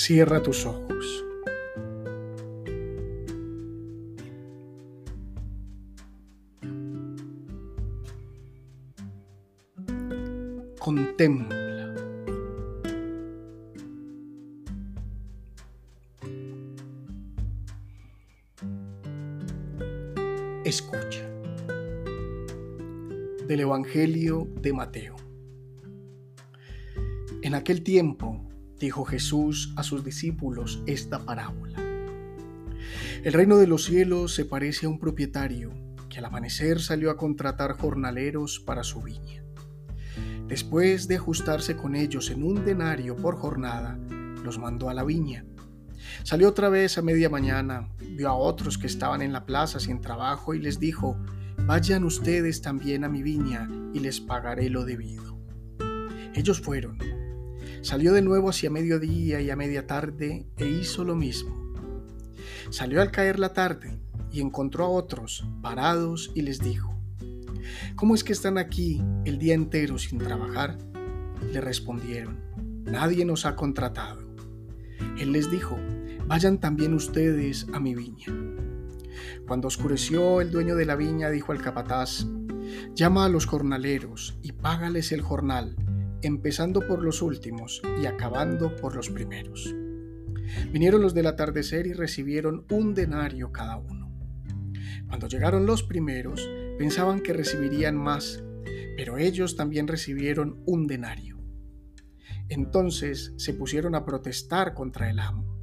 Cierra tus ojos. Contempla. Escucha. Del Evangelio de Mateo. En aquel tiempo dijo Jesús a sus discípulos esta parábola. El reino de los cielos se parece a un propietario que al amanecer salió a contratar jornaleros para su viña. Después de ajustarse con ellos en un denario por jornada, los mandó a la viña. Salió otra vez a media mañana, vio a otros que estaban en la plaza sin trabajo y les dijo, vayan ustedes también a mi viña y les pagaré lo debido. Ellos fueron Salió de nuevo hacia mediodía y a media tarde e hizo lo mismo. Salió al caer la tarde y encontró a otros parados y les dijo, ¿Cómo es que están aquí el día entero sin trabajar? Le respondieron, nadie nos ha contratado. Él les dijo, vayan también ustedes a mi viña. Cuando oscureció, el dueño de la viña dijo al capataz, llama a los jornaleros y págales el jornal empezando por los últimos y acabando por los primeros. Vinieron los del atardecer y recibieron un denario cada uno. Cuando llegaron los primeros, pensaban que recibirían más, pero ellos también recibieron un denario. Entonces se pusieron a protestar contra el amo.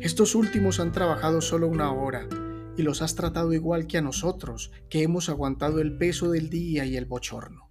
Estos últimos han trabajado solo una hora y los has tratado igual que a nosotros, que hemos aguantado el peso del día y el bochorno.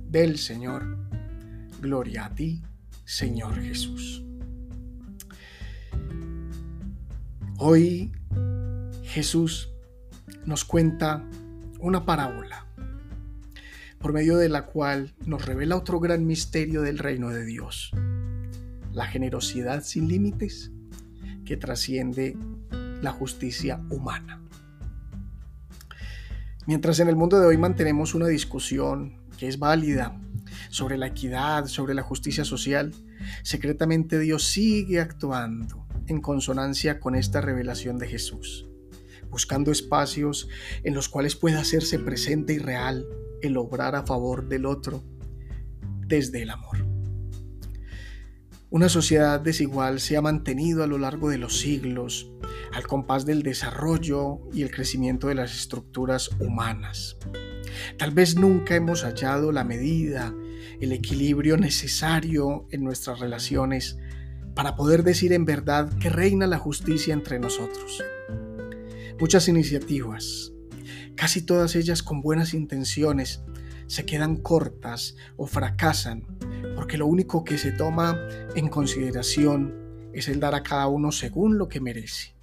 del Señor. Gloria a ti, Señor Jesús. Hoy Jesús nos cuenta una parábola por medio de la cual nos revela otro gran misterio del reino de Dios, la generosidad sin límites que trasciende la justicia humana. Mientras en el mundo de hoy mantenemos una discusión que es válida, sobre la equidad, sobre la justicia social, secretamente Dios sigue actuando en consonancia con esta revelación de Jesús, buscando espacios en los cuales pueda hacerse presente y real el obrar a favor del otro desde el amor. Una sociedad desigual se ha mantenido a lo largo de los siglos al compás del desarrollo y el crecimiento de las estructuras humanas. Tal vez nunca hemos hallado la medida, el equilibrio necesario en nuestras relaciones para poder decir en verdad que reina la justicia entre nosotros. Muchas iniciativas, casi todas ellas con buenas intenciones, se quedan cortas o fracasan porque lo único que se toma en consideración es el dar a cada uno según lo que merece.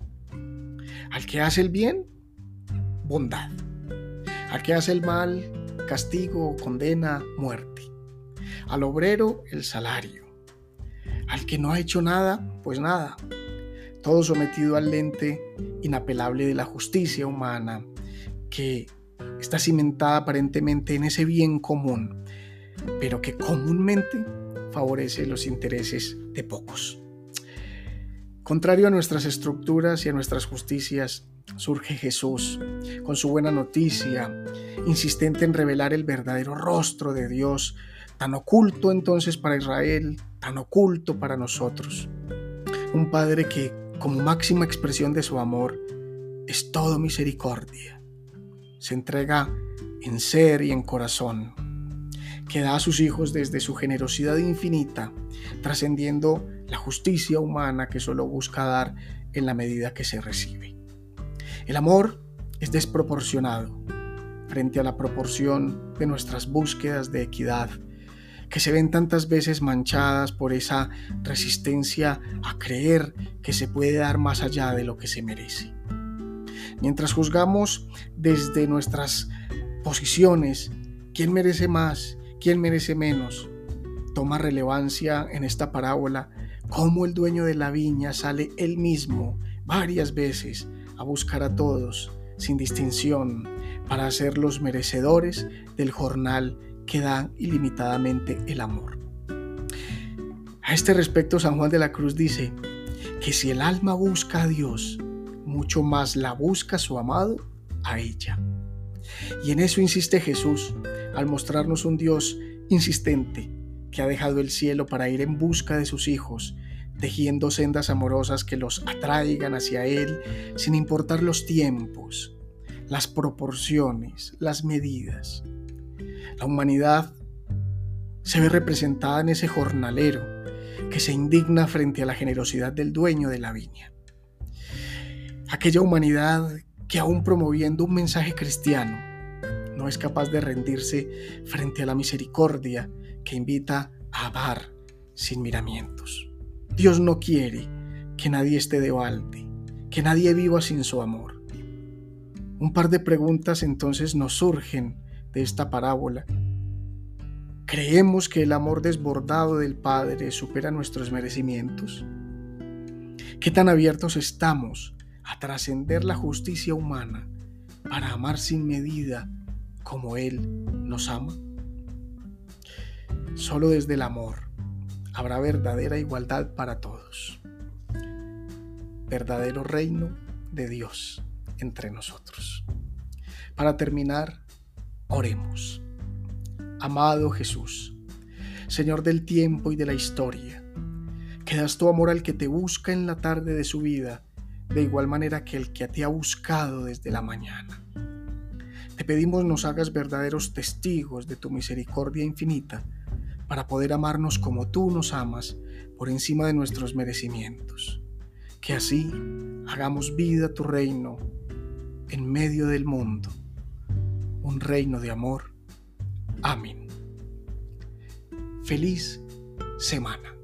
Al que hace el bien, bondad. Al que hace el mal, castigo, condena, muerte. Al obrero, el salario. Al que no ha hecho nada, pues nada. Todo sometido al lente inapelable de la justicia humana, que está cimentada aparentemente en ese bien común, pero que comúnmente favorece los intereses de pocos. Contrario a nuestras estructuras y a nuestras justicias, surge Jesús con su buena noticia, insistente en revelar el verdadero rostro de Dios, tan oculto entonces para Israel, tan oculto para nosotros. Un Padre que, como máxima expresión de su amor, es todo misericordia. Se entrega en ser y en corazón, que da a sus hijos desde su generosidad infinita, trascendiendo la justicia humana que solo busca dar en la medida que se recibe. El amor es desproporcionado frente a la proporción de nuestras búsquedas de equidad, que se ven tantas veces manchadas por esa resistencia a creer que se puede dar más allá de lo que se merece. Mientras juzgamos desde nuestras posiciones quién merece más, quién merece menos, toma relevancia en esta parábola cómo el dueño de la viña sale él mismo varias veces a buscar a todos sin distinción para hacerlos merecedores del jornal que da ilimitadamente el amor. A este respecto, San Juan de la Cruz dice que si el alma busca a Dios, mucho más la busca su amado a ella. Y en eso insiste Jesús al mostrarnos un Dios insistente que ha dejado el cielo para ir en busca de sus hijos, tejiendo sendas amorosas que los atraigan hacia Él sin importar los tiempos, las proporciones, las medidas. La humanidad se ve representada en ese jornalero que se indigna frente a la generosidad del dueño de la viña. Aquella humanidad que aún promoviendo un mensaje cristiano no es capaz de rendirse frente a la misericordia que invita a amar sin miramientos. Dios no quiere que nadie esté de balde, que nadie viva sin su amor. Un par de preguntas entonces nos surgen de esta parábola. ¿Creemos que el amor desbordado del Padre supera nuestros merecimientos? ¿Qué tan abiertos estamos a trascender la justicia humana para amar sin medida como Él nos ama? Solo desde el amor habrá verdadera igualdad para todos. Verdadero reino de Dios entre nosotros. Para terminar, oremos. Amado Jesús, Señor del tiempo y de la historia, que das tu amor al que te busca en la tarde de su vida, de igual manera que el que te ha buscado desde la mañana. Te pedimos nos hagas verdaderos testigos de tu misericordia infinita, para poder amarnos como tú nos amas, por encima de nuestros merecimientos. Que así hagamos vida tu reino en medio del mundo, un reino de amor. Amén. Feliz semana.